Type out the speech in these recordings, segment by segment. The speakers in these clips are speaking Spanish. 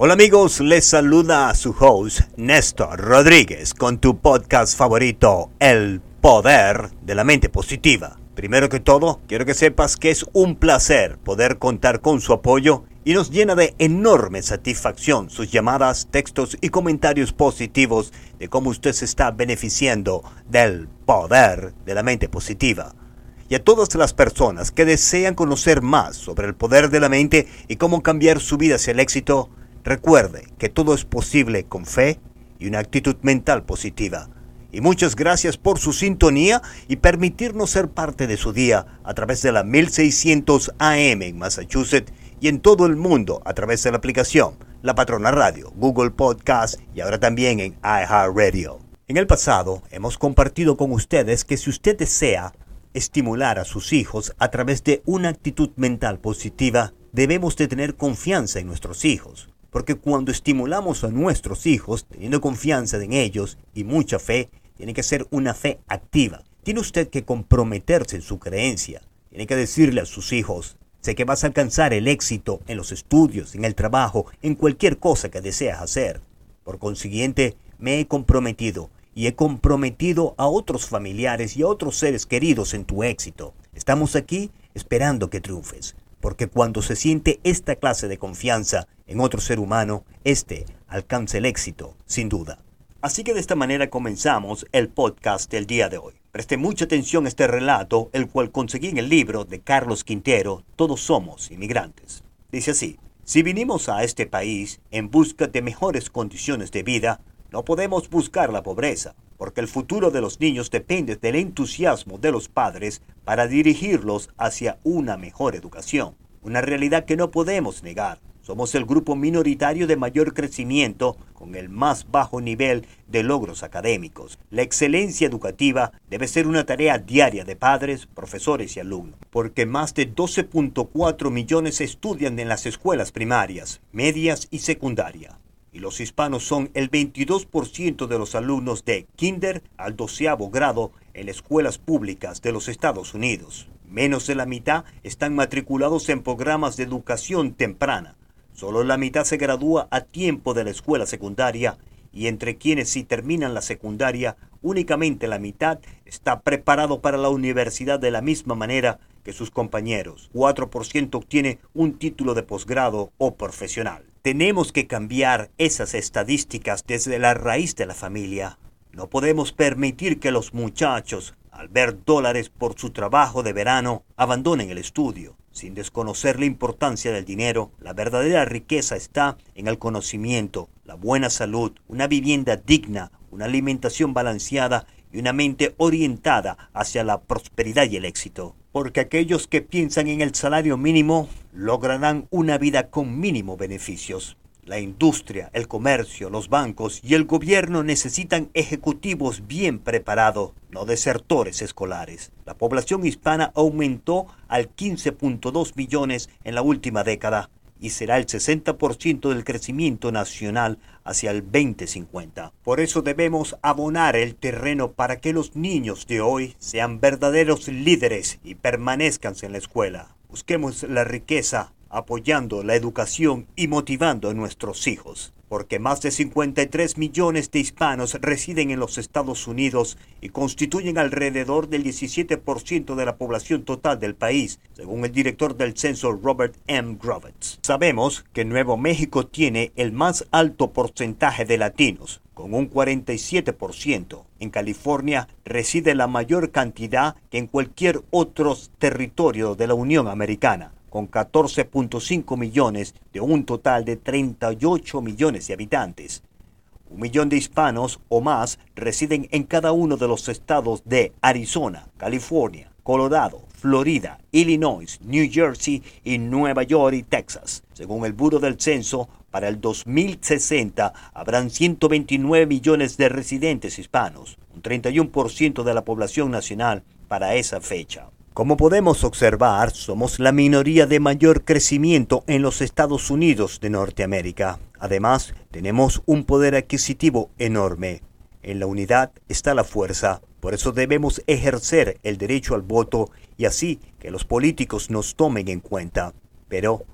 Hola amigos, les saluda a su host Néstor Rodríguez con tu podcast favorito, El Poder de la Mente Positiva. Primero que todo, quiero que sepas que es un placer poder contar con su apoyo y nos llena de enorme satisfacción sus llamadas, textos y comentarios positivos de cómo usted se está beneficiando del poder de la mente positiva. Y a todas las personas que desean conocer más sobre el poder de la mente y cómo cambiar su vida hacia el éxito, recuerde que todo es posible con fe y una actitud mental positiva. Y muchas gracias por su sintonía y permitirnos ser parte de su día a través de la 1600 AM en Massachusetts y en todo el mundo a través de la aplicación La Patrona Radio, Google Podcast y ahora también en iHeartRadio. En el pasado hemos compartido con ustedes que si usted desea estimular a sus hijos a través de una actitud mental positiva, debemos de tener confianza en nuestros hijos. Porque cuando estimulamos a nuestros hijos, teniendo confianza en ellos y mucha fe, tiene que ser una fe activa. Tiene usted que comprometerse en su creencia. Tiene que decirle a sus hijos, sé que vas a alcanzar el éxito en los estudios, en el trabajo, en cualquier cosa que deseas hacer. Por consiguiente, me he comprometido y he comprometido a otros familiares y a otros seres queridos en tu éxito. Estamos aquí esperando que triunfes porque cuando se siente esta clase de confianza en otro ser humano, éste alcanza el éxito, sin duda. Así que de esta manera comenzamos el podcast del día de hoy. Preste mucha atención a este relato, el cual conseguí en el libro de Carlos Quintero, Todos somos inmigrantes. Dice así, si vinimos a este país en busca de mejores condiciones de vida, no podemos buscar la pobreza, porque el futuro de los niños depende del entusiasmo de los padres para dirigirlos hacia una mejor educación, una realidad que no podemos negar. Somos el grupo minoritario de mayor crecimiento con el más bajo nivel de logros académicos. La excelencia educativa debe ser una tarea diaria de padres, profesores y alumnos, porque más de 12.4 millones estudian en las escuelas primarias, medias y secundarias y los hispanos son el 22% de los alumnos de kinder al doceavo grado en escuelas públicas de los Estados Unidos. Menos de la mitad están matriculados en programas de educación temprana. Solo la mitad se gradúa a tiempo de la escuela secundaria y entre quienes sí terminan la secundaria, únicamente la mitad está preparado para la universidad de la misma manera que sus compañeros. 4% obtiene un título de posgrado o profesional. Tenemos que cambiar esas estadísticas desde la raíz de la familia. No podemos permitir que los muchachos, al ver dólares por su trabajo de verano, abandonen el estudio. Sin desconocer la importancia del dinero, la verdadera riqueza está en el conocimiento, la buena salud, una vivienda digna, una alimentación balanceada y una mente orientada hacia la prosperidad y el éxito. Porque aquellos que piensan en el salario mínimo lograrán una vida con mínimo beneficios. La industria, el comercio, los bancos y el gobierno necesitan ejecutivos bien preparados, no desertores escolares. La población hispana aumentó al 15.2 millones en la última década y será el 60% del crecimiento nacional hacia el 2050. Por eso debemos abonar el terreno para que los niños de hoy sean verdaderos líderes y permanezcan en la escuela. Busquemos la riqueza apoyando la educación y motivando a nuestros hijos porque más de 53 millones de hispanos residen en los Estados Unidos y constituyen alrededor del 17% de la población total del país, según el director del censo Robert M. Grovitz. Sabemos que Nuevo México tiene el más alto porcentaje de latinos, con un 47%. En California reside la mayor cantidad que en cualquier otro territorio de la Unión Americana con 14.5 millones de un total de 38 millones de habitantes. Un millón de hispanos o más residen en cada uno de los estados de Arizona, California, Colorado, Florida, Illinois, New Jersey y Nueva York y Texas. Según el Bureau del Censo, para el 2060 habrán 129 millones de residentes hispanos, un 31% de la población nacional para esa fecha. Como podemos observar, somos la minoría de mayor crecimiento en los Estados Unidos de Norteamérica. Además, tenemos un poder adquisitivo enorme. En la unidad está la fuerza, por eso debemos ejercer el derecho al voto y así que los políticos nos tomen en cuenta. Pero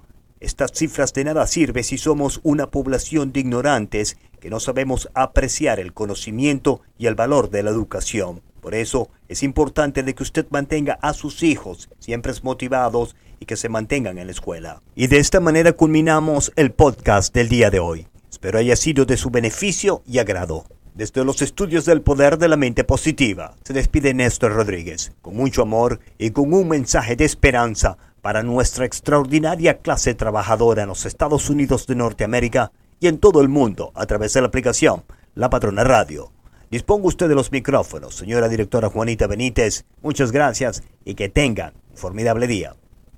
estas cifras de nada sirven si somos una población de ignorantes que no sabemos apreciar el conocimiento y el valor de la educación. Por eso es importante de que usted mantenga a sus hijos siempre motivados y que se mantengan en la escuela. Y de esta manera culminamos el podcast del día de hoy. Espero haya sido de su beneficio y agrado. Desde los estudios del poder de la mente positiva, se despide Néstor Rodríguez, con mucho amor y con un mensaje de esperanza para nuestra extraordinaria clase trabajadora en los Estados Unidos de Norteamérica y en todo el mundo a través de la aplicación La Patrona Radio. Disponga usted de los micrófonos, señora directora Juanita Benítez. Muchas gracias y que tengan un formidable día.